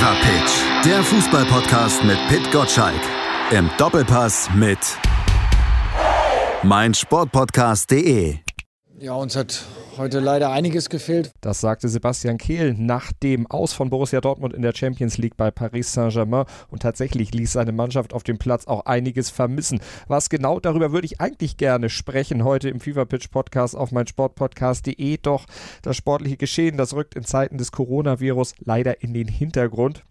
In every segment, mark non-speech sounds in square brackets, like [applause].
Fever Pitch, der Fußballpodcast mit Pit Gottschalk. Im Doppelpass mit meinsportpodcast.de. Ja, uns hat heute leider einiges gefehlt. Das sagte Sebastian Kehl nach dem Aus von Borussia Dortmund in der Champions League bei Paris Saint-Germain. Und tatsächlich ließ seine Mannschaft auf dem Platz auch einiges vermissen. Was genau darüber würde ich eigentlich gerne sprechen heute im Fever Pitch Podcast auf meinsportpodcast.de. Doch das sportliche Geschehen, das rückt in Zeiten des Coronavirus leider in den Hintergrund.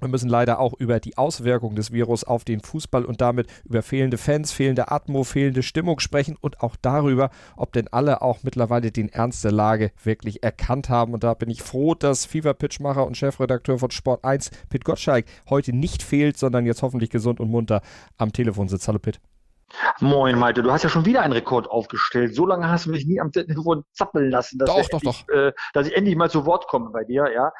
Wir müssen leider auch über die Auswirkungen des Virus auf den Fußball und damit über fehlende Fans, fehlende Atmo, fehlende Stimmung sprechen und auch darüber, ob denn alle auch mittlerweile den Ernst der Lage wirklich erkannt haben. Und da bin ich froh, dass FIFA-Pitchmacher und Chefredakteur von Sport 1, Pit Gottschalk, heute nicht fehlt, sondern jetzt hoffentlich gesund und munter am Telefon sitzt. Hallo Pit. Moin, Malte, du hast ja schon wieder einen Rekord aufgestellt. So lange hast du mich nie am Telefon zappeln lassen, dass, doch, ich, doch, doch. Äh, dass ich endlich mal zu Wort komme bei dir, ja.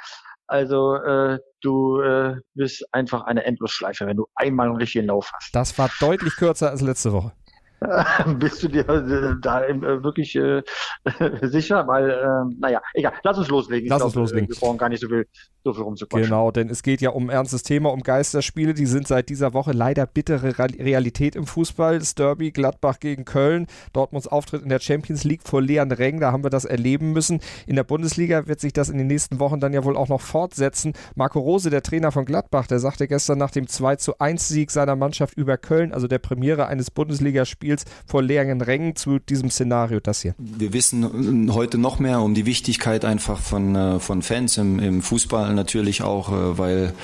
Also äh, du äh, bist einfach eine Endlosschleife, wenn du einmal einen richtigen Lauf hast. Das war deutlich kürzer als letzte Woche. [laughs] Bist du dir äh, da äh, wirklich äh, [laughs] sicher? Weil, äh, naja, egal, lass uns loslegen. Lass uns loslegen. Wir brauchen gar nicht so viel, so viel rumzuquatschen. Genau, denn es geht ja um ein ernstes Thema, um Geisterspiele. Die sind seit dieser Woche leider bittere Realität im Fußball. Das Derby Gladbach gegen Köln, Dortmunds Auftritt in der Champions League vor leeren Rängen, da haben wir das erleben müssen. In der Bundesliga wird sich das in den nächsten Wochen dann ja wohl auch noch fortsetzen. Marco Rose, der Trainer von Gladbach, der sagte gestern nach dem 2 zu 1 Sieg seiner Mannschaft über Köln, also der Premiere eines Bundesligaspiels vor leeren Rängen zu diesem Szenario, das hier. Wir wissen heute noch mehr um die Wichtigkeit einfach von, äh, von Fans im, im Fußball natürlich auch, äh, weil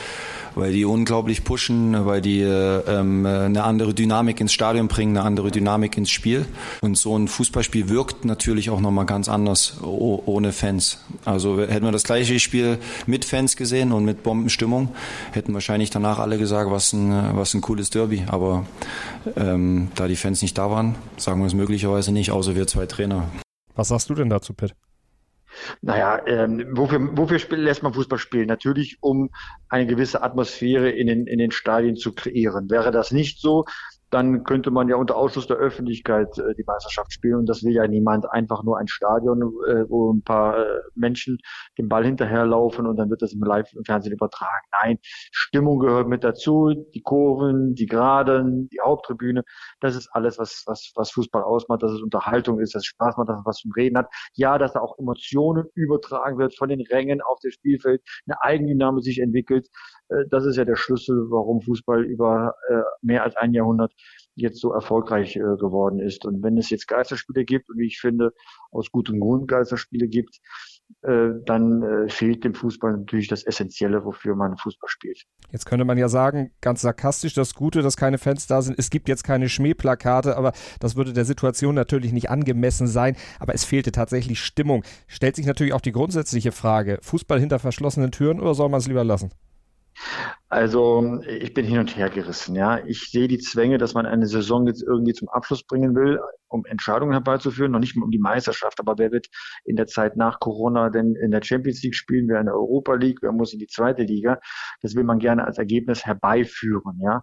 weil die unglaublich pushen, weil die ähm, eine andere Dynamik ins Stadion bringen, eine andere Dynamik ins Spiel. Und so ein Fußballspiel wirkt natürlich auch nochmal ganz anders ohne Fans. Also hätten wir das gleiche Spiel mit Fans gesehen und mit Bombenstimmung, hätten wahrscheinlich danach alle gesagt, was ein, was ein cooles Derby. Aber ähm, da die Fans nicht da waren, sagen wir es möglicherweise nicht, außer wir zwei Trainer. Was sagst du denn dazu, Pitt? Naja, ähm, wofür, wofür spiel, lässt man Fußball spielen? Natürlich, um eine gewisse Atmosphäre in den, in den Stadien zu kreieren. Wäre das nicht so, dann könnte man ja unter Ausschluss der Öffentlichkeit äh, die Meisterschaft spielen. Und das will ja niemand. Einfach nur ein Stadion, äh, wo ein paar äh, Menschen den Ball hinterherlaufen und dann wird das im Live im Fernsehen übertragen. Nein, Stimmung gehört mit dazu. Die Kurven, die Geraden, die Haupttribüne. Das ist alles, was, was, was Fußball ausmacht, dass es Unterhaltung ist, dass es Spaß macht, dass es was zum Reden hat. Ja, dass da auch Emotionen übertragen wird von den Rängen auf das Spielfeld, eine Eigendynamik sich entwickelt. Äh, das ist ja der Schlüssel, warum Fußball über äh, mehr als ein Jahrhundert jetzt so erfolgreich äh, geworden ist. Und wenn es jetzt Geisterspiele gibt, und wie ich finde, aus gutem Grund Geisterspiele gibt, dann fehlt dem Fußball natürlich das Essentielle, wofür man Fußball spielt. Jetzt könnte man ja sagen, ganz sarkastisch, das Gute, dass keine Fans da sind. Es gibt jetzt keine Schmähplakate, aber das würde der Situation natürlich nicht angemessen sein. Aber es fehlte tatsächlich Stimmung. Stellt sich natürlich auch die grundsätzliche Frage, Fußball hinter verschlossenen Türen oder soll man es lieber lassen? Also ich bin hin und her gerissen. Ja, ich sehe die Zwänge, dass man eine Saison jetzt irgendwie zum Abschluss bringen will, um Entscheidungen herbeizuführen, noch nicht mal um die Meisterschaft, aber wer wird in der Zeit nach Corona denn in der Champions League spielen, wer in der Europa League, wer muss in die zweite Liga? Das will man gerne als Ergebnis herbeiführen. Ja,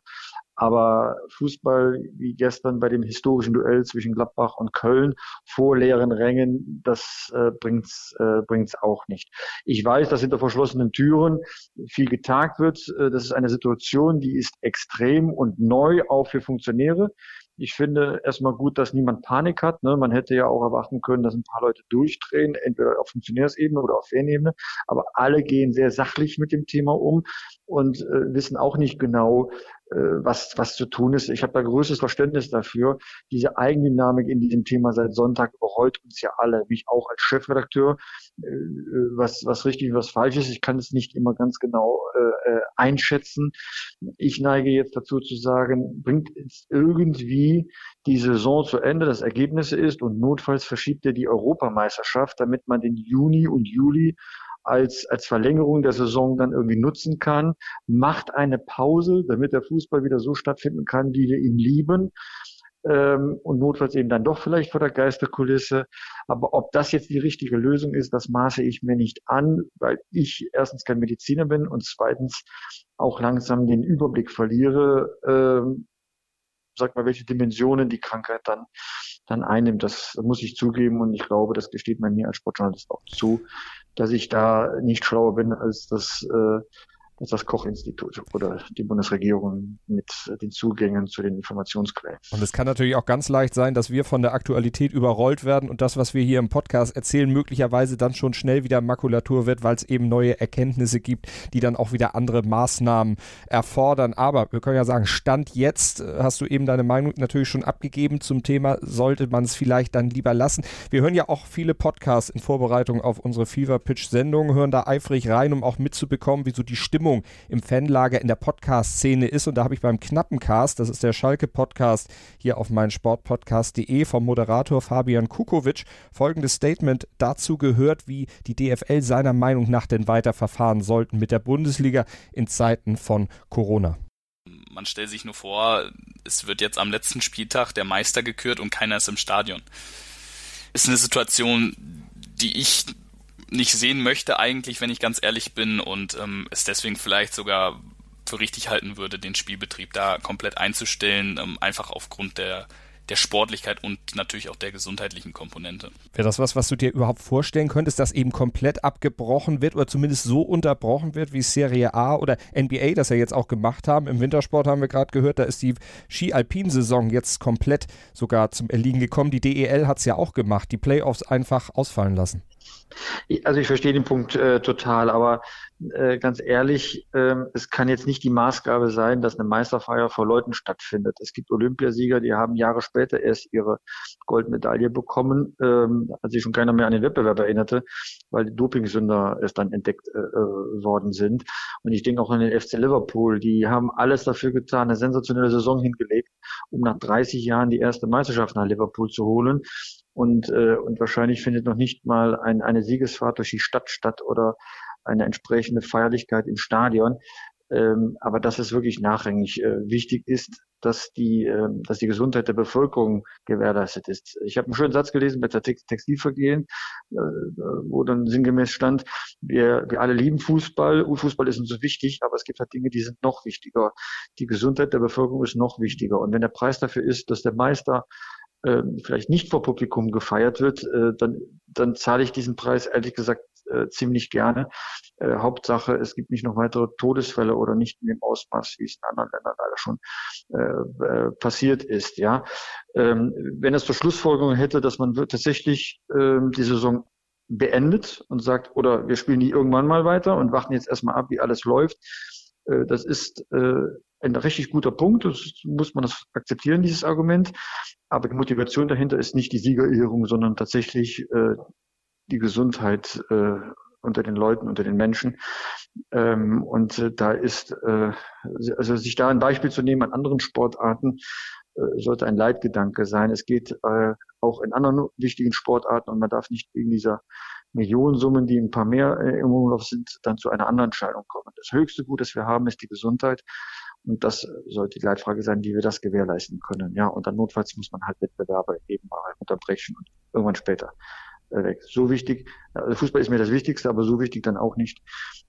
aber Fußball, wie gestern bei dem historischen Duell zwischen Gladbach und Köln vor leeren Rängen, das äh, bringt's äh, bringt's auch nicht. Ich weiß, dass hinter verschlossenen Türen viel getagt wird. Äh, das ist eine Situation, die ist extrem und neu auch für Funktionäre. Ich finde erstmal gut, dass niemand Panik hat. Ne? Man hätte ja auch erwarten können, dass ein paar Leute durchdrehen, entweder auf Funktionärsebene oder auf Fanebene. Aber alle gehen sehr sachlich mit dem Thema um und äh, wissen auch nicht genau, was, was zu tun ist. Ich habe da größtes Verständnis dafür. Diese Eigendynamik in diesem Thema seit Sonntag überrollt uns ja alle, mich auch als Chefredakteur, äh, was, was richtig, was falsch ist. Ich kann es nicht immer ganz genau äh, einschätzen. Ich neige jetzt dazu zu sagen, bringt es irgendwie die Saison zu Ende, das Ergebnis ist und notfalls verschiebt er die Europameisterschaft, damit man den Juni und Juli als, als Verlängerung der Saison dann irgendwie nutzen kann, macht eine Pause, damit der Fußball wieder so stattfinden kann, wie wir ihn lieben. Ähm, und notfalls eben dann doch vielleicht vor der Geisterkulisse. Aber ob das jetzt die richtige Lösung ist, das maße ich mir nicht an, weil ich erstens kein Mediziner bin und zweitens auch langsam den Überblick verliere, ähm, sag mal, welche Dimensionen die Krankheit dann dann einnimmt. Das muss ich zugeben und ich glaube, das gesteht man mir als Sportjournalist auch zu, dass ich da nicht schlauer bin, als das äh, als das Koch-Institut oder die Bundesregierung mit den Zugängen zu den Informationsquellen. Und es kann natürlich auch ganz leicht sein, dass wir von der Aktualität überrollt werden und das, was wir hier im Podcast erzählen, möglicherweise dann schon schnell wieder Makulatur wird, weil es eben neue Erkenntnisse gibt, die dann auch wieder andere Maßnahmen erfordern. Aber wir können ja sagen, Stand jetzt äh, hast du eben deine Meinung natürlich schon abgegeben zum Thema, sollte man es vielleicht dann lieber lassen. Wir hören ja auch viele Podcasts in Vorbereitung auf unsere Fever Pitch Sendung, hören da eifrig rein, um auch mitzubekommen, wie so die Stimmung im Fanlager in der Podcast-Szene ist. Und da habe ich beim knappen Cast, das ist der Schalke-Podcast hier auf meinsportpodcast.de vom Moderator Fabian Kukovic, folgendes Statement dazu gehört, wie die DFL seiner Meinung nach denn weiter verfahren sollten mit der Bundesliga in Zeiten von Corona. Man stellt sich nur vor, es wird jetzt am letzten Spieltag der Meister gekürt und keiner ist im Stadion. Ist eine Situation, die ich nicht sehen möchte eigentlich, wenn ich ganz ehrlich bin und ähm, es deswegen vielleicht sogar für richtig halten würde, den Spielbetrieb da komplett einzustellen, ähm, einfach aufgrund der der Sportlichkeit und natürlich auch der gesundheitlichen Komponente. Wäre das was, was du dir überhaupt vorstellen könntest, dass eben komplett abgebrochen wird oder zumindest so unterbrochen wird, wie Serie A oder NBA das ja jetzt auch gemacht haben? Im Wintersport haben wir gerade gehört, da ist die Ski-Alpin-Saison jetzt komplett sogar zum Erliegen gekommen. Die DEL hat es ja auch gemacht, die Playoffs einfach ausfallen lassen. Also ich verstehe den Punkt äh, total, aber äh, ganz ehrlich, äh, es kann jetzt nicht die Maßgabe sein, dass eine Meisterfeier vor Leuten stattfindet. Es gibt Olympiasieger, die haben Jahre später erst ihre Goldmedaille bekommen, ähm, als sich schon keiner mehr an den Wettbewerb erinnerte, weil die Dopingsünder erst dann entdeckt äh, äh worden sind. Und ich denke auch an den FC Liverpool, die haben alles dafür getan, eine sensationelle Saison hingelegt, um nach 30 Jahren die erste Meisterschaft nach Liverpool zu holen und, äh, und wahrscheinlich findet noch nicht mal ein, eine Siegesfahrt durch die Stadt statt oder eine entsprechende Feierlichkeit im Stadion. Ähm, aber dass es wirklich nachrangig äh, wichtig ist, dass die, äh, dass die Gesundheit der Bevölkerung gewährleistet ist. Ich habe einen schönen Satz gelesen bei der Text Textilvergehen, äh, wo dann sinngemäß stand, wir, wir alle lieben Fußball, Fußball ist uns so wichtig, aber es gibt halt Dinge, die sind noch wichtiger. Die Gesundheit der Bevölkerung ist noch wichtiger. Und wenn der Preis dafür ist, dass der Meister äh, vielleicht nicht vor Publikum gefeiert wird, äh, dann, dann zahle ich diesen Preis ehrlich gesagt äh, ziemlich gerne. Äh, Hauptsache, es gibt nicht noch weitere Todesfälle oder nicht in dem Ausmaß, wie es in anderen Ländern leider schon äh, äh, passiert ist. Ja, ähm, wenn es zur Schlussfolgerung hätte, dass man tatsächlich ähm, die Saison beendet und sagt, oder wir spielen die irgendwann mal weiter und warten jetzt erstmal ab, wie alles läuft. Äh, das ist äh, ein richtig guter Punkt. Das muss man das akzeptieren, dieses Argument. Aber die Motivation dahinter ist nicht die Siegerehrung, sondern tatsächlich äh, die Gesundheit äh, unter den Leuten, unter den Menschen. Ähm, und äh, da ist, äh, also sich da ein Beispiel zu nehmen an anderen Sportarten, äh, sollte ein Leitgedanke sein. Es geht äh, auch in anderen wichtigen Sportarten und man darf nicht wegen dieser Millionensummen, die ein paar mehr äh, im Umlauf sind, dann zu einer anderen Entscheidung kommen. Das höchste Gut, das wir haben, ist die Gesundheit. Und das sollte die Leitfrage sein, wie wir das gewährleisten können. Ja, und dann notfalls muss man halt Wettbewerbe eben mal unterbrechen und irgendwann später weg. So wichtig, also Fußball ist mir das Wichtigste, aber so wichtig dann auch nicht,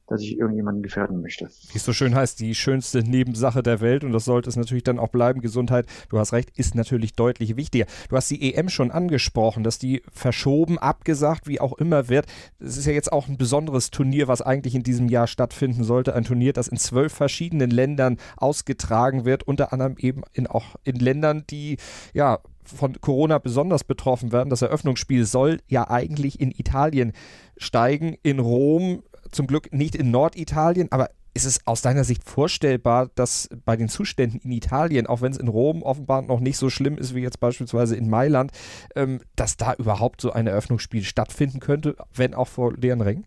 dass ich irgendjemanden gefährden möchte. Wie es so schön heißt, die schönste Nebensache der Welt und das sollte es natürlich dann auch bleiben. Gesundheit, du hast recht, ist natürlich deutlich wichtiger. Du hast die EM schon angesprochen, dass die verschoben, abgesagt, wie auch immer wird. Es ist ja jetzt auch ein besonderes Turnier, was eigentlich in diesem Jahr stattfinden sollte. Ein Turnier, das in zwölf verschiedenen Ländern ausgetragen wird, unter anderem eben in auch in Ländern, die ja von Corona besonders betroffen werden. Das Eröffnungsspiel soll ja eigentlich in Italien steigen, in Rom, zum Glück nicht in Norditalien, aber ist es aus deiner Sicht vorstellbar, dass bei den Zuständen in Italien, auch wenn es in Rom offenbar noch nicht so schlimm ist wie jetzt beispielsweise in Mailand, ähm, dass da überhaupt so ein Eröffnungsspiel stattfinden könnte, wenn auch vor leeren Rängen?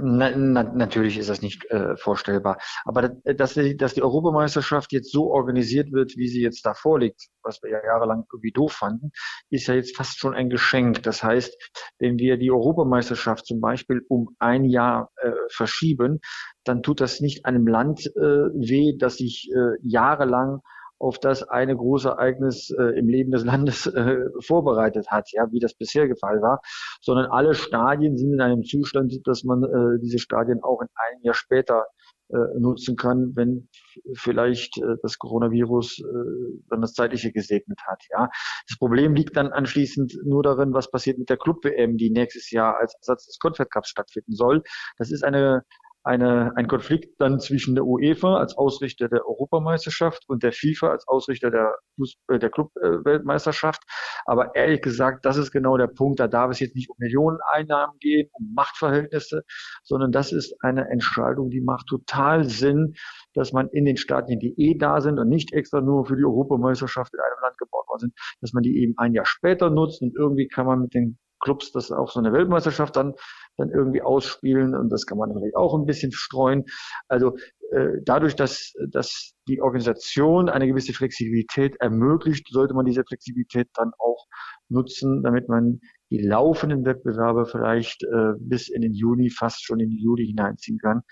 Na, na, natürlich ist das nicht äh, vorstellbar. Aber dass die, dass die Europameisterschaft jetzt so organisiert wird, wie sie jetzt da vorliegt, was wir ja jahrelang irgendwie doof fanden, ist ja jetzt fast schon ein Geschenk. Das heißt, wenn wir die Europameisterschaft zum Beispiel um ein Jahr äh, verschieben, dann tut das nicht einem Land äh, weh, das sich äh, jahrelang auf das eine große Ereignis äh, im Leben des Landes äh, vorbereitet hat, ja, wie das bisher der Fall war, sondern alle Stadien sind in einem Zustand, dass man äh, diese Stadien auch in einem Jahr später äh, nutzen kann, wenn vielleicht äh, das Coronavirus äh, dann das Zeitliche gesegnet hat. Ja, das Problem liegt dann anschließend nur darin, was passiert mit der Club WM, die nächstes Jahr als Ersatz des Confed Cups stattfinden soll. Das ist eine eine, ein Konflikt dann zwischen der UEFA als Ausrichter der Europameisterschaft und der FIFA als Ausrichter der, Fußball, der Club-Weltmeisterschaft. Aber ehrlich gesagt, das ist genau der Punkt. Da darf es jetzt nicht um Millioneneinnahmen gehen, um Machtverhältnisse, sondern das ist eine Entscheidung, die macht total Sinn, dass man in den Stadien, die eh da sind und nicht extra nur für die Europameisterschaft in einem Land gebaut worden sind, dass man die eben ein Jahr später nutzt und irgendwie kann man mit den Clubs das auch so eine Weltmeisterschaft dann, dann irgendwie ausspielen und das kann man vielleicht auch ein bisschen streuen. Also äh, dadurch, dass, dass die Organisation eine gewisse Flexibilität ermöglicht, sollte man diese Flexibilität dann auch nutzen, damit man die laufenden Wettbewerbe vielleicht äh, bis in den Juni, fast schon in den Juli hineinziehen kann,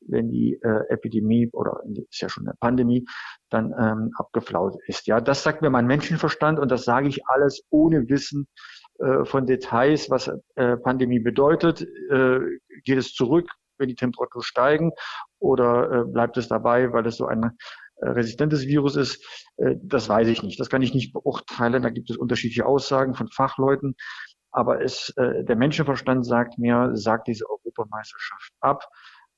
wenn die äh, Epidemie oder ist ja schon eine Pandemie dann ähm, abgeflaut ist. Ja, das sagt mir mein Menschenverstand und das sage ich alles ohne Wissen von Details, was äh, Pandemie bedeutet. Äh, geht es zurück, wenn die Temperaturen steigen oder äh, bleibt es dabei, weil es so ein äh, resistentes Virus ist? Äh, das weiß ich nicht. Das kann ich nicht beurteilen. Da gibt es unterschiedliche Aussagen von Fachleuten. Aber es, äh, der Menschenverstand sagt mir, sagt diese Europameisterschaft ab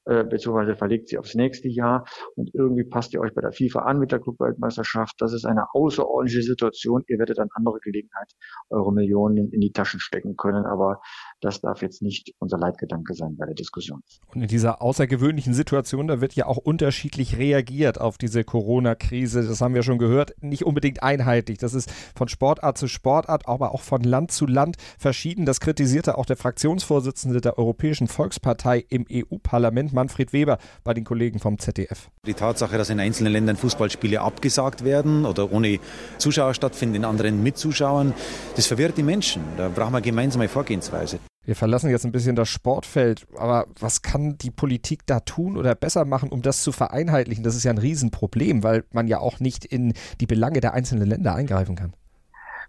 äh, beziehungsweise verlegt sie aufs nächste Jahr und irgendwie passt ihr euch bei der FIFA an mit der Clubweltmeisterschaft. Das ist eine außerordentliche Situation. Ihr werdet dann andere Gelegenheit eure Millionen in die Taschen stecken können, aber das darf jetzt nicht unser Leitgedanke sein bei der Diskussion. Und in dieser außergewöhnlichen Situation, da wird ja auch unterschiedlich reagiert auf diese Corona-Krise. Das haben wir schon gehört. Nicht unbedingt einheitlich. Das ist von Sportart zu Sportart, aber auch von Land zu Land verschieden. Das kritisierte auch der Fraktionsvorsitzende der Europäischen Volkspartei im EU-Parlament. Manfred Weber bei den Kollegen vom ZDF. Die Tatsache, dass in einzelnen Ländern Fußballspiele abgesagt werden oder ohne Zuschauer stattfinden, in anderen mit Zuschauern, das verwirrt die Menschen. Da brauchen wir gemeinsame Vorgehensweise. Wir verlassen jetzt ein bisschen das Sportfeld, aber was kann die Politik da tun oder besser machen, um das zu vereinheitlichen? Das ist ja ein Riesenproblem, weil man ja auch nicht in die Belange der einzelnen Länder eingreifen kann.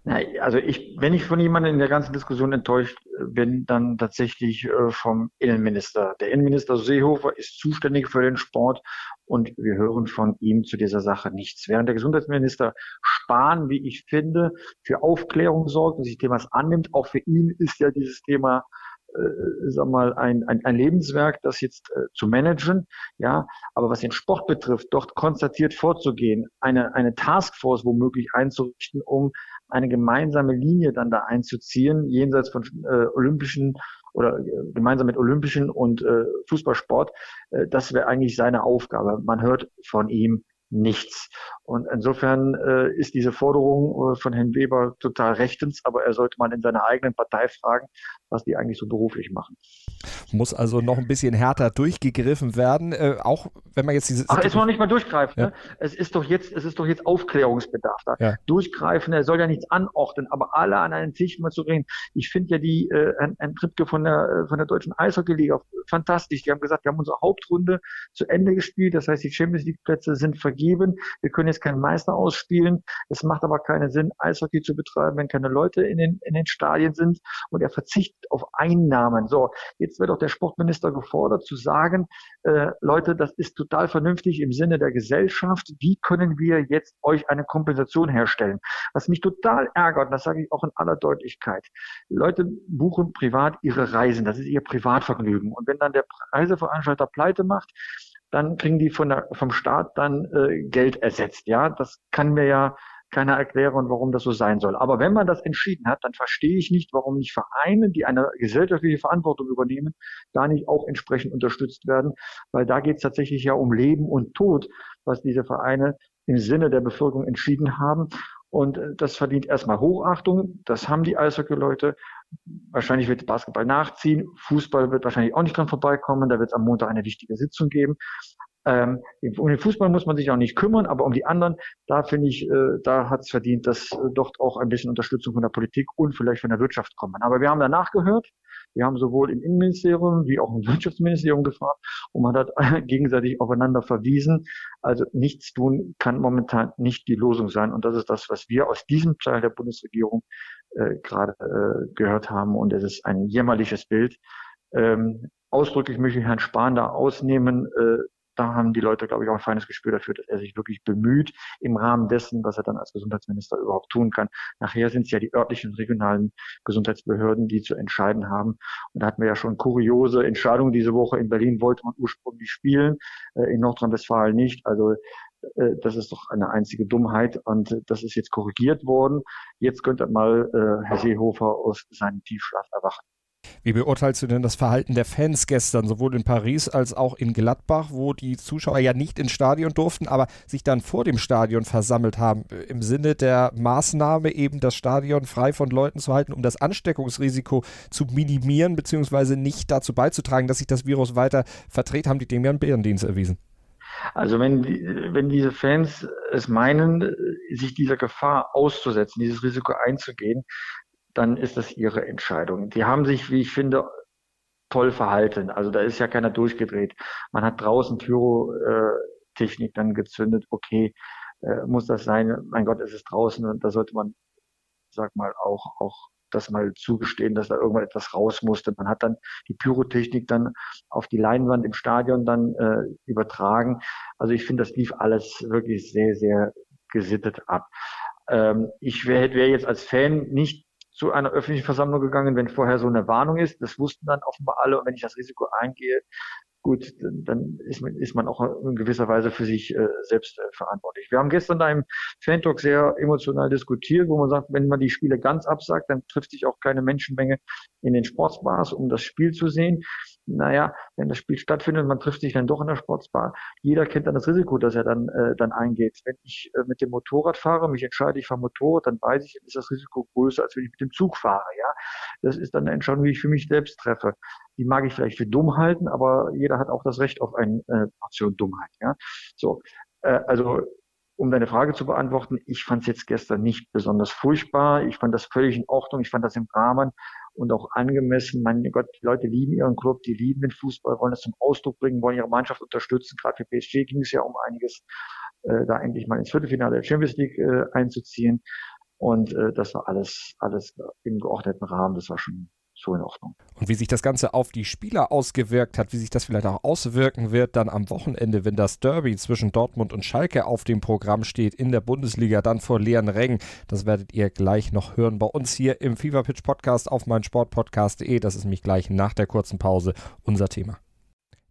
Na, also ich, wenn ich von jemandem in der ganzen Diskussion enttäuscht äh, bin, dann tatsächlich äh, vom Innenminister. Der Innenminister Seehofer ist zuständig für den Sport und wir hören von ihm zu dieser Sache nichts. Während der Gesundheitsminister Spahn, wie ich finde, für Aufklärung sorgt und sich Themas annimmt, auch für ihn ist ja dieses Thema äh, sag mal, ein, ein, ein Lebenswerk, das jetzt äh, zu managen, ja, aber was den Sport betrifft, dort konstatiert vorzugehen, eine, eine Taskforce womöglich einzurichten, um eine gemeinsame Linie dann da einzuziehen, jenseits von äh, olympischen oder äh, gemeinsam mit olympischen und äh, Fußballsport, äh, das wäre eigentlich seine Aufgabe. Man hört von ihm nichts. Und insofern äh, ist diese Forderung äh, von Herrn Weber total rechtens, aber er sollte mal in seiner eigenen Partei fragen, was die eigentlich so beruflich machen. Muss also noch ein bisschen härter durchgegriffen werden, äh, auch wenn man jetzt diese. Ach, ist noch nicht mal durchgreifen. Ja. Ne? Es ist doch jetzt, es ist doch jetzt Aufklärungsbedarf da. Ja. Durchgreifen, er soll ja nichts anordnen, aber alle an einen Tisch mal zu reden. Ich finde ja die äh, ein, Trippke von der von der deutschen Eishockey-Liga fantastisch. Die haben gesagt, wir haben unsere Hauptrunde zu Ende gespielt. Das heißt, die Champions League Plätze sind vergeben. Wir können jetzt keinen Meister ausspielen. Es macht aber keinen Sinn, Eishockey zu betreiben, wenn keine Leute in den in den Stadien sind und er verzichtet auf Einnahmen. So, jetzt wird auch der Sportminister gefordert zu sagen, äh, Leute, das ist total vernünftig im Sinne der Gesellschaft. Wie können wir jetzt euch eine Kompensation herstellen? Was mich total ärgert, das sage ich auch in aller Deutlichkeit. Leute buchen privat ihre Reisen. Das ist ihr Privatvergnügen. Und wenn dann der Reiseveranstalter pleite macht, dann kriegen die von der, vom Staat dann äh, Geld ersetzt. Ja, das kann mir ja keiner erklären, warum das so sein soll. Aber wenn man das entschieden hat, dann verstehe ich nicht, warum nicht Vereine, die eine gesellschaftliche Verantwortung übernehmen, da nicht auch entsprechend unterstützt werden, weil da geht es tatsächlich ja um Leben und Tod, was diese Vereine im Sinne der Bevölkerung entschieden haben. Und äh, das verdient erstmal Hochachtung. Das haben die Eishockey-Leute. Wahrscheinlich wird Basketball nachziehen. Fußball wird wahrscheinlich auch nicht dran vorbeikommen. Da wird es am Montag eine wichtige Sitzung geben. Ähm, um den Fußball muss man sich auch nicht kümmern, aber um die anderen, da finde ich, äh, da hat es verdient, dass äh, dort auch ein bisschen Unterstützung von der Politik und vielleicht von der Wirtschaft kommen. Aber wir haben danach gehört, wir haben sowohl im Innenministerium wie auch im Wirtschaftsministerium gefragt und man hat [laughs] gegenseitig aufeinander verwiesen. Also nichts tun kann momentan nicht die Lösung sein. Und das ist das, was wir aus diesem Teil der Bundesregierung äh, gerade äh, gehört haben. Und es ist ein jämmerliches Bild. Ähm, ausdrücklich möchte ich Herrn Spahn da ausnehmen. Äh, da haben die Leute, glaube ich, auch ein feines Gespür dafür, dass er sich wirklich bemüht im Rahmen dessen, was er dann als Gesundheitsminister überhaupt tun kann. Nachher sind es ja die örtlichen und regionalen Gesundheitsbehörden, die zu entscheiden haben. Und da hatten wir ja schon kuriose Entscheidungen diese Woche. In Berlin wollte man ursprünglich spielen, äh, in Nordrhein-Westfalen nicht. Also äh, das ist doch eine einzige Dummheit und das ist jetzt korrigiert worden. Jetzt könnte mal äh, Herr Seehofer aus seinem Tiefschlaf erwachen. Wie beurteilst du denn das Verhalten der Fans gestern, sowohl in Paris als auch in Gladbach, wo die Zuschauer ja nicht ins Stadion durften, aber sich dann vor dem Stadion versammelt haben, im Sinne der Maßnahme eben das Stadion frei von Leuten zu halten, um das Ansteckungsrisiko zu minimieren, beziehungsweise nicht dazu beizutragen, dass sich das Virus weiter verträgt, haben die dem ja einen Bärendienst erwiesen. Also wenn, wenn diese Fans es meinen, sich dieser Gefahr auszusetzen, dieses Risiko einzugehen, dann ist das ihre Entscheidung. Die haben sich, wie ich finde, toll verhalten. Also da ist ja keiner durchgedreht. Man hat draußen Pyrotechnik dann gezündet. Okay, äh, muss das sein? Mein Gott, es ist draußen und da sollte man, sag mal, auch, auch das mal zugestehen, dass da irgendwann etwas raus musste. Man hat dann die Pyrotechnik dann auf die Leinwand im Stadion dann äh, übertragen. Also ich finde, das lief alles wirklich sehr, sehr gesittet ab. Ähm, ich wäre wär jetzt als Fan nicht zu einer öffentlichen Versammlung gegangen, wenn vorher so eine Warnung ist. Das wussten dann offenbar alle. Und wenn ich das Risiko eingehe, gut, dann ist man, ist man auch in gewisser Weise für sich äh, selbst äh, verantwortlich. Wir haben gestern da im Fan-Talk sehr emotional diskutiert, wo man sagt, wenn man die Spiele ganz absagt, dann trifft sich auch keine Menschenmenge in den Sportsbars, um das Spiel zu sehen naja, wenn das Spiel stattfindet, man trifft sich dann doch in der Sportsbar, jeder kennt dann das Risiko, dass er dann, äh, dann eingeht. Wenn ich äh, mit dem Motorrad fahre, mich entscheide, ich fahre Motorrad, dann weiß ich, ist das Risiko größer, als wenn ich mit dem Zug fahre, ja. Das ist dann eine Entscheidung, die ich für mich selbst treffe. Die mag ich vielleicht für dumm halten, aber jeder hat auch das Recht auf eine äh, Portion Dummheit, ja. So, äh, also um deine Frage zu beantworten, ich fand es jetzt gestern nicht besonders furchtbar. Ich fand das völlig in Ordnung. Ich fand das im Rahmen und auch angemessen. Mein Gott, die Leute lieben ihren Club, die lieben den Fußball, wollen es zum Ausdruck bringen, wollen ihre Mannschaft unterstützen. Gerade für PSG ging es ja um einiges, äh, da endlich mal ins Viertelfinale der Champions League äh, einzuziehen. Und äh, das war alles, alles im geordneten Rahmen. Das war schon so in Ordnung. Und wie sich das Ganze auf die Spieler ausgewirkt hat, wie sich das vielleicht auch auswirken wird, dann am Wochenende, wenn das Derby zwischen Dortmund und Schalke auf dem Programm steht in der Bundesliga, dann vor leeren Rängen, das werdet ihr gleich noch hören bei uns hier im Fever Pitch Podcast auf meinsportpodcast.de. Das ist mich gleich nach der kurzen Pause unser Thema.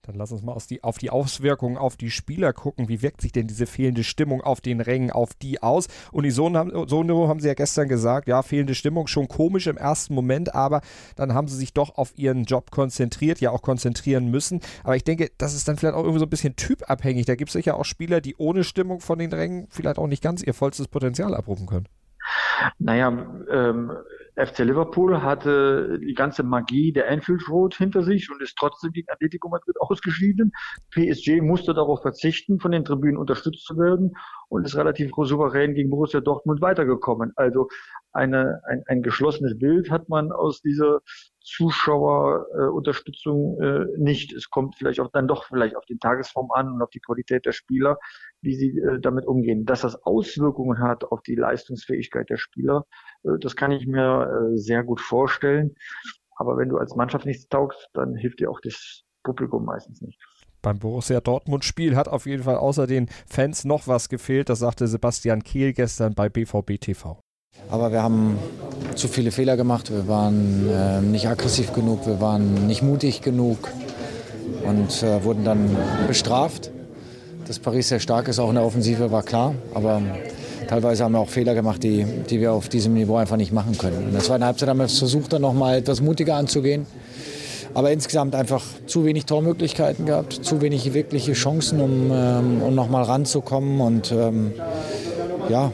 Dann lass uns mal die, auf die Auswirkungen auf die Spieler gucken. Wie wirkt sich denn diese fehlende Stimmung auf den Rängen auf die aus? Unisono haben, Sono haben sie ja gestern gesagt, ja, fehlende Stimmung schon komisch im ersten Moment, aber dann haben sie sich doch auf ihren Job konzentriert, ja auch konzentrieren müssen. Aber ich denke, das ist dann vielleicht auch irgendwie so ein bisschen typabhängig. Da gibt es sicher auch Spieler, die ohne Stimmung von den Rängen vielleicht auch nicht ganz ihr vollstes Potenzial abrufen können. Naja, ähm, FC Liverpool hatte die ganze Magie der Anfield Road hinter sich und ist trotzdem gegen Atletico Madrid ausgeschieden. PSG musste darauf verzichten, von den Tribünen unterstützt zu werden und ist relativ souverän gegen Borussia Dortmund weitergekommen. Also eine, ein, ein geschlossenes Bild hat man aus dieser Zuschauerunterstützung äh, äh, nicht. Es kommt vielleicht auch dann doch vielleicht auf die Tagesform an und auf die Qualität der Spieler, wie sie äh, damit umgehen. Dass das Auswirkungen hat auf die Leistungsfähigkeit der Spieler, äh, das kann ich mir äh, sehr gut vorstellen. Aber wenn du als Mannschaft nichts taugst, dann hilft dir auch das Publikum meistens nicht. Beim Borussia Dortmund-Spiel hat auf jeden Fall außer den Fans noch was gefehlt. Das sagte Sebastian Kehl gestern bei BVB TV. Aber wir haben zu viele Fehler gemacht. Wir waren äh, nicht aggressiv genug, wir waren nicht mutig genug und äh, wurden dann bestraft. Dass Paris sehr stark ist, auch in der Offensive, war klar. Aber teilweise haben wir auch Fehler gemacht, die, die wir auf diesem Niveau einfach nicht machen können. In der zweiten Halbzeit haben wir versucht, dann noch mal etwas mutiger anzugehen. Aber insgesamt einfach zu wenig Tormöglichkeiten gehabt, zu wenig wirkliche Chancen, um, ähm, um noch mal ranzukommen. Und ähm, ja,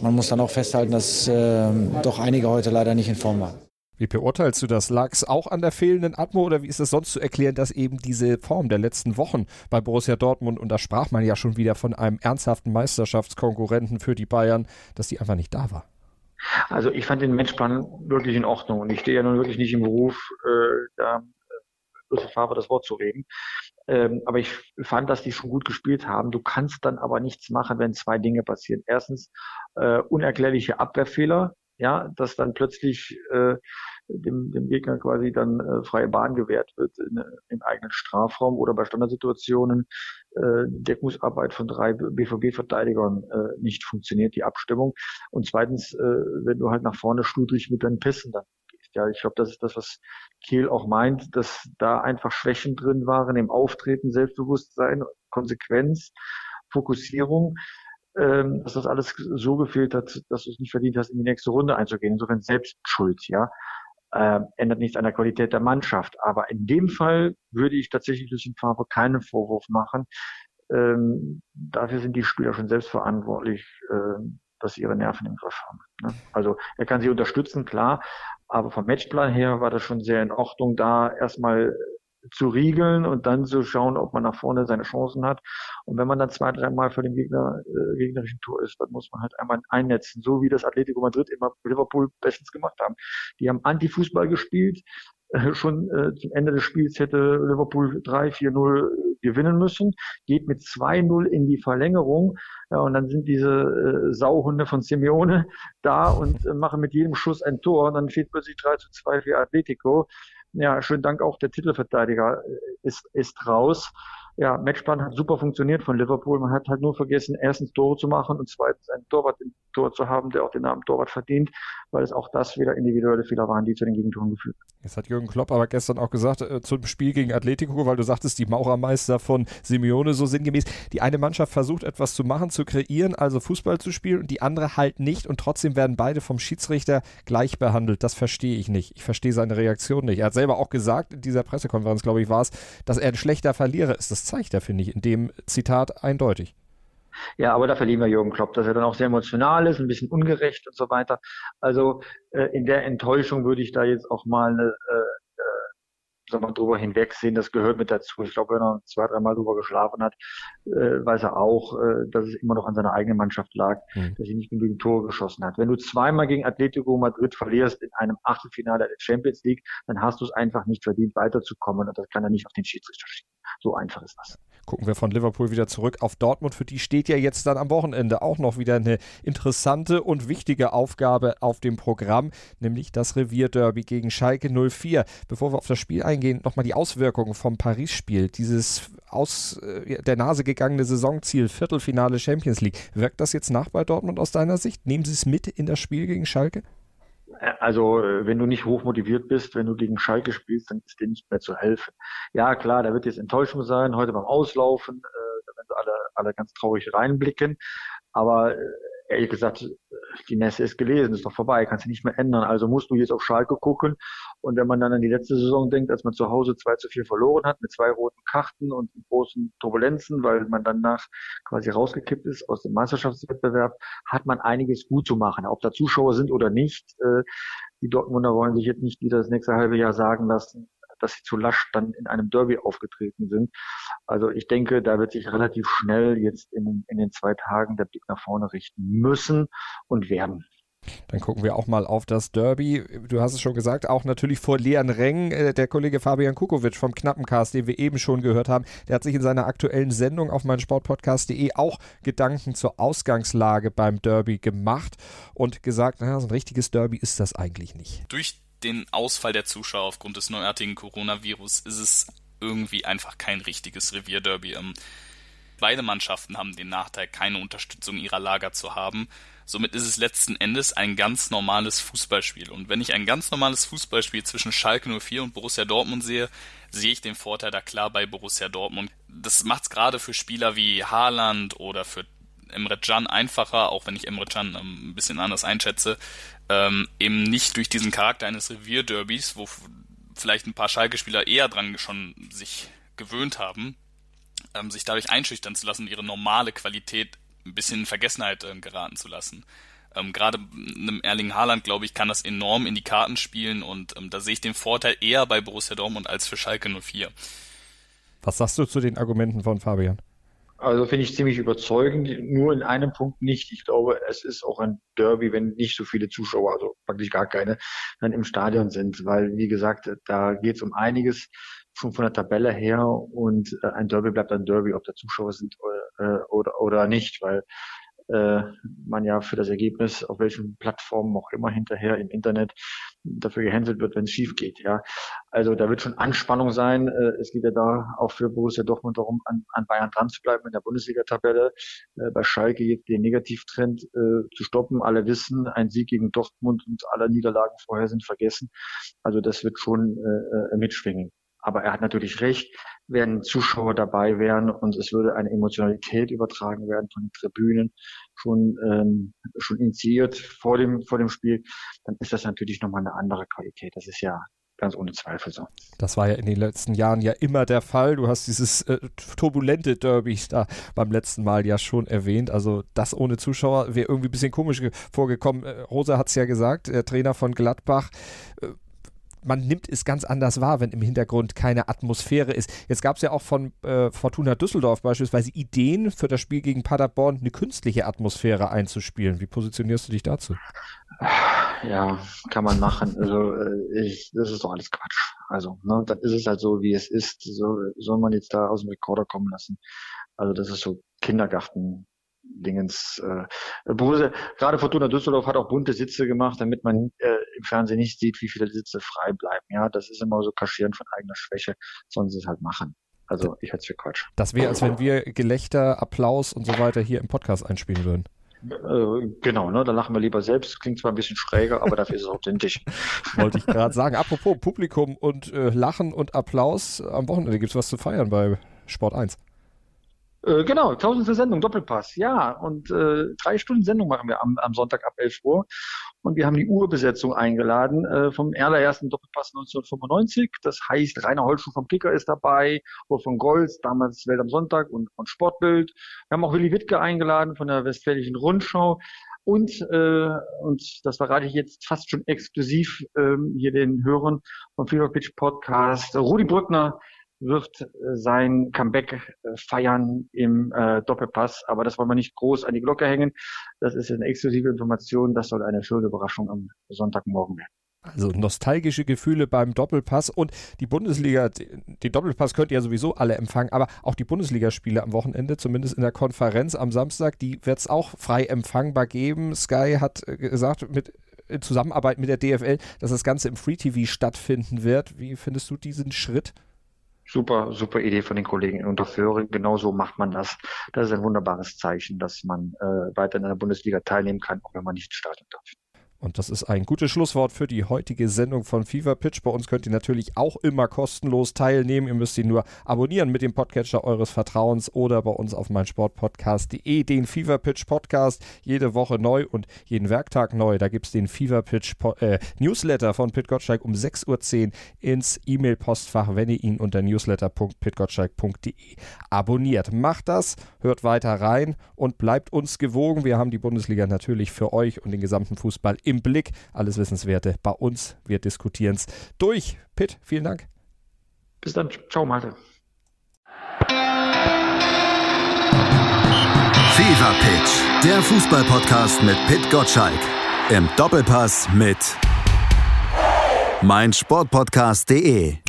man muss dann auch festhalten, dass äh, doch einige heute leider nicht in Form waren. Wie beurteilst du das? Lag es auch an der fehlenden Atmo oder wie ist es sonst zu erklären, dass eben diese Form der letzten Wochen bei Borussia Dortmund, und da sprach man ja schon wieder von einem ernsthaften Meisterschaftskonkurrenten für die Bayern, dass die einfach nicht da war? Also ich fand den Matchplan wirklich in Ordnung und ich stehe ja nun wirklich nicht im Beruf, äh, da äh, Favre das Wort zu reden. Ähm, aber ich fand, dass die schon gut gespielt haben. Du kannst dann aber nichts machen, wenn zwei Dinge passieren. Erstens äh, unerklärliche Abwehrfehler, ja, dass dann plötzlich äh, dem, dem Gegner quasi dann äh, freie Bahn gewährt wird in, im eigenen Strafraum oder bei Standardsituationen äh, Deckungsarbeit von drei BVB-Verteidigern äh, nicht funktioniert, die Abstimmung. Und zweitens, äh, wenn du halt nach vorne schludrig mit deinen Pässen dann. Ja, ich glaube, das ist das, was Kehl auch meint, dass da einfach Schwächen drin waren im Auftreten, Selbstbewusstsein, Konsequenz, Fokussierung ähm, dass das alles so gefehlt hat, dass du es nicht verdient hast, in die nächste Runde einzugehen. Insofern selbst schuld, ja äh, ändert nichts an der Qualität der Mannschaft. Aber in dem Fall würde ich tatsächlich Lucien Favre keinen Vorwurf machen. Ähm, dafür sind die Spieler schon selbst verantwortlich, äh, dass sie ihre Nerven im Griff haben. Ne? Also er kann sie unterstützen, klar, aber vom Matchplan her war das schon sehr in Ordnung, da erstmal zu riegeln und dann zu schauen, ob man nach vorne seine Chancen hat. Und wenn man dann zwei, dreimal für den Gegner, äh, gegnerischen Tor ist, dann muss man halt einmal einnetzen, so wie das Atletico Madrid immer Liverpool bestens gemacht haben. Die haben Anti-Fußball gespielt. Äh, schon äh, zum Ende des Spiels hätte Liverpool 3-4-0 gewinnen müssen, geht mit 2-0 in die Verlängerung. Ja, und dann sind diese äh, Sauhunde von Simeone da und äh, machen mit jedem Schuss ein Tor. Und dann steht plötzlich 3 zu 2 für Atletico. Ja, schönen Dank auch der Titelverteidiger äh, ist, ist raus. Ja, Matchplan hat super funktioniert von Liverpool. Man hat halt nur vergessen, erstens Tore zu machen und zweitens einen Torwart im Tor zu haben, der auch den Namen Torwart verdient, weil es auch das wieder individuelle Fehler waren, die zu den Gegentoren geführt haben. Jetzt hat Jürgen Klopp aber gestern auch gesagt, äh, zum Spiel gegen Atletico, weil du sagtest, die Maurermeister von Simeone so sinngemäß, die eine Mannschaft versucht etwas zu machen, zu kreieren, also Fußball zu spielen und die andere halt nicht und trotzdem werden beide vom Schiedsrichter gleich behandelt. Das verstehe ich nicht. Ich verstehe seine Reaktion nicht. Er hat selber auch gesagt, in dieser Pressekonferenz, glaube ich, war es, dass er ein schlechter Verlierer ist. Das zeigt er, finde ich, in dem Zitat eindeutig. Ja, aber da verlieren wir Jürgen Klopp, dass er dann auch sehr emotional ist, ein bisschen ungerecht und so weiter. Also äh, in der Enttäuschung würde ich da jetzt auch mal eine, wir, drüber hinwegsehen. Das gehört mit dazu. Ich glaube, wenn er zwei, dreimal drüber geschlafen hat, äh, weiß er auch, äh, dass es immer noch an seiner eigenen Mannschaft lag, mhm. dass sie nicht genügend Tore geschossen hat. Wenn du zweimal gegen Atletico Madrid verlierst in einem Achtelfinale der Champions League, dann hast du es einfach nicht verdient, weiterzukommen. Und das kann er nicht auf den Schiedsrichter schieben. So einfach ist das gucken wir von Liverpool wieder zurück auf Dortmund. Für die steht ja jetzt dann am Wochenende auch noch wieder eine interessante und wichtige Aufgabe auf dem Programm, nämlich das Revierderby gegen Schalke 04. Bevor wir auf das Spiel eingehen, nochmal die Auswirkungen vom Paris-Spiel. Dieses aus äh, der Nase gegangene Saisonziel, Viertelfinale Champions League. Wirkt das jetzt nach bei Dortmund aus deiner Sicht? Nehmen Sie es mit in das Spiel gegen Schalke? Also wenn du nicht hoch motiviert bist, wenn du gegen Schalke spielst, dann ist dir nicht mehr zu helfen. Ja klar, da wird jetzt Enttäuschung sein, heute beim Auslaufen, äh, da werden sie alle, alle ganz traurig reinblicken. Aber äh, ehrlich gesagt, die Messe ist gelesen, ist doch vorbei, kannst du nicht mehr ändern. Also musst du jetzt auf Schalke gucken. Und wenn man dann an die letzte Saison denkt, als man zu Hause 2 zu 4 verloren hat, mit zwei roten Karten und großen Turbulenzen, weil man danach quasi rausgekippt ist aus dem Meisterschaftswettbewerb, hat man einiges gut zu machen. Ob da Zuschauer sind oder nicht, äh, die Dortmunder wollen sich jetzt nicht wieder das nächste halbe Jahr sagen lassen, dass sie zu lasch dann in einem Derby aufgetreten sind. Also ich denke, da wird sich relativ schnell jetzt in, in den zwei Tagen der Blick nach vorne richten müssen und werden. Dann gucken wir auch mal auf das Derby. Du hast es schon gesagt, auch natürlich vor leeren Rängen. Äh, der Kollege Fabian Kukovic vom Knappencast, den wir eben schon gehört haben, der hat sich in seiner aktuellen Sendung auf meinsportpodcast.de auch Gedanken zur Ausgangslage beim Derby gemacht und gesagt, naja, so ein richtiges Derby ist das eigentlich nicht. Durch den Ausfall der Zuschauer aufgrund des neuartigen Coronavirus ist es irgendwie einfach kein richtiges Revierderby. Ähm, beide Mannschaften haben den Nachteil, keine Unterstützung ihrer Lager zu haben. Somit ist es letzten Endes ein ganz normales Fußballspiel. Und wenn ich ein ganz normales Fußballspiel zwischen Schalke 04 und Borussia Dortmund sehe, sehe ich den Vorteil da klar bei Borussia Dortmund. Das macht es gerade für Spieler wie Haaland oder für Emre Can einfacher, auch wenn ich Emre Can ähm, ein bisschen anders einschätze, ähm, eben nicht durch diesen Charakter eines Revierderbys, wo vielleicht ein paar Schalke-Spieler eher dran schon sich gewöhnt haben, ähm, sich dadurch einschüchtern zu lassen, ihre normale Qualität ein bisschen in Vergessenheit äh, geraten zu lassen. Ähm, Gerade einem Erling Haaland, glaube ich, kann das enorm in die Karten spielen und ähm, da sehe ich den Vorteil eher bei Borussia Dortmund als für Schalke 04. Was sagst du zu den Argumenten von Fabian? Also finde ich ziemlich überzeugend, nur in einem Punkt nicht. Ich glaube, es ist auch ein Derby, wenn nicht so viele Zuschauer, also praktisch gar keine, dann im Stadion sind, weil, wie gesagt, da geht es um einiges schon von der Tabelle her. Und äh, ein Derby bleibt ein Derby, ob da Zuschauer sind oder, äh, oder, oder nicht, weil äh, man ja für das Ergebnis auf welchen Plattformen auch immer hinterher im Internet dafür gehänselt wird, wenn es schief geht. Ja, also da wird schon Anspannung sein. Äh, es geht ja da auch für Borussia Dortmund darum, an, an Bayern dran zu bleiben in der Bundesliga-Tabelle. Äh, bei Schalke jetzt den Negativtrend äh, zu stoppen. Alle wissen, ein Sieg gegen Dortmund und alle Niederlagen vorher sind vergessen. Also das wird schon äh, äh mitschwingen. Aber er hat natürlich recht, wenn Zuschauer dabei wären und es würde eine Emotionalität übertragen werden von den Tribünen, schon, ähm, schon initiiert vor dem, vor dem Spiel, dann ist das natürlich nochmal eine andere Qualität. Das ist ja ganz ohne Zweifel so. Das war ja in den letzten Jahren ja immer der Fall. Du hast dieses äh, turbulente Derby da beim letzten Mal ja schon erwähnt. Also das ohne Zuschauer wäre irgendwie ein bisschen komisch vorgekommen. Äh, Rosa hat es ja gesagt, der Trainer von Gladbach. Äh, man nimmt es ganz anders wahr, wenn im Hintergrund keine Atmosphäre ist. Jetzt gab es ja auch von äh, Fortuna Düsseldorf beispielsweise Ideen für das Spiel gegen Paderborn, eine künstliche Atmosphäre einzuspielen. Wie positionierst du dich dazu? Ja, kann man machen. Also äh, ich, das ist doch alles Quatsch. Also, ne, dann ist es halt so, wie es ist. So, soll man jetzt da aus dem Rekorder kommen lassen? Also das ist so Kindergarten Dingens. Äh, Borussia, gerade Fortuna Düsseldorf hat auch bunte Sitze gemacht, damit man äh, im Fernsehen nicht sieht, wie viele Sitze frei bleiben. Ja, das ist immer so Kaschieren von eigener Schwäche, sollen sie es halt machen. Also ich halte es für Quatsch. Das wäre, als wenn wir Gelächter, Applaus und so weiter hier im Podcast einspielen würden. Äh, genau, ne, da lachen wir lieber selbst. Klingt zwar ein bisschen schräger, aber dafür ist es authentisch. [laughs] Wollte ich gerade sagen. Apropos Publikum und äh, Lachen und Applaus, am Wochenende gibt es was zu feiern bei Sport 1. Äh, genau, tausendste Sendung, Doppelpass, ja. Und äh, drei Stunden Sendung machen wir am, am Sonntag ab 11 Uhr. Und wir haben die Urbesetzung eingeladen äh, vom allerersten Doppelpass 1995. Das heißt, Rainer Holschuh vom Kicker ist dabei, oder von Golz, damals Welt am Sonntag und von Sportbild. Wir haben auch Willi Wittke eingeladen von der Westfälischen Rundschau. Und, äh, und das verrate ich jetzt fast schon exklusiv ähm, hier den Hörern vom Fever Pitch Podcast. Rudi Brückner wird äh, sein Comeback äh, feiern im äh, Doppelpass. Aber das wollen wir nicht groß an die Glocke hängen. Das ist eine exklusive Information. Das soll eine schöne Überraschung am Sonntagmorgen werden. Also nostalgische Gefühle beim Doppelpass und die Bundesliga, den Doppelpass könnt ihr ja sowieso alle empfangen, aber auch die Bundesligaspiele am Wochenende, zumindest in der Konferenz am Samstag, die wird es auch frei empfangbar geben. Sky hat gesagt, mit in Zusammenarbeit mit der DFL, dass das Ganze im Free TV stattfinden wird. Wie findest du diesen Schritt? Super, super Idee von den Kollegen in Unterföhring. Genauso macht man das. Das ist ein wunderbares Zeichen, dass man äh, weiter in der Bundesliga teilnehmen kann, auch wenn man nicht starten darf. Und das ist ein gutes Schlusswort für die heutige Sendung von Fever Pitch. Bei uns könnt ihr natürlich auch immer kostenlos teilnehmen. Ihr müsst ihn nur abonnieren mit dem Podcatcher eures Vertrauens oder bei uns auf meinsportpodcast.de den Fever Pitch Podcast. Jede Woche neu und jeden Werktag neu. Da gibt es den Fever Pitch äh, Newsletter von Pit Gottschalk um 6.10 Uhr ins E-Mail-Postfach, wenn ihr ihn unter newsletter.pitgottschalk.de abonniert. Macht das, hört weiter rein und bleibt uns gewogen. Wir haben die Bundesliga natürlich für euch und den gesamten Fußball im im Blick. Alles Wissenswerte bei uns. Wir diskutieren es durch. Pitt, vielen Dank. Bis dann. Ciao, Malte. Fever Pitch, der Fußballpodcast mit Pitt Gottschalk. Im Doppelpass mit meinsportpodcast.de.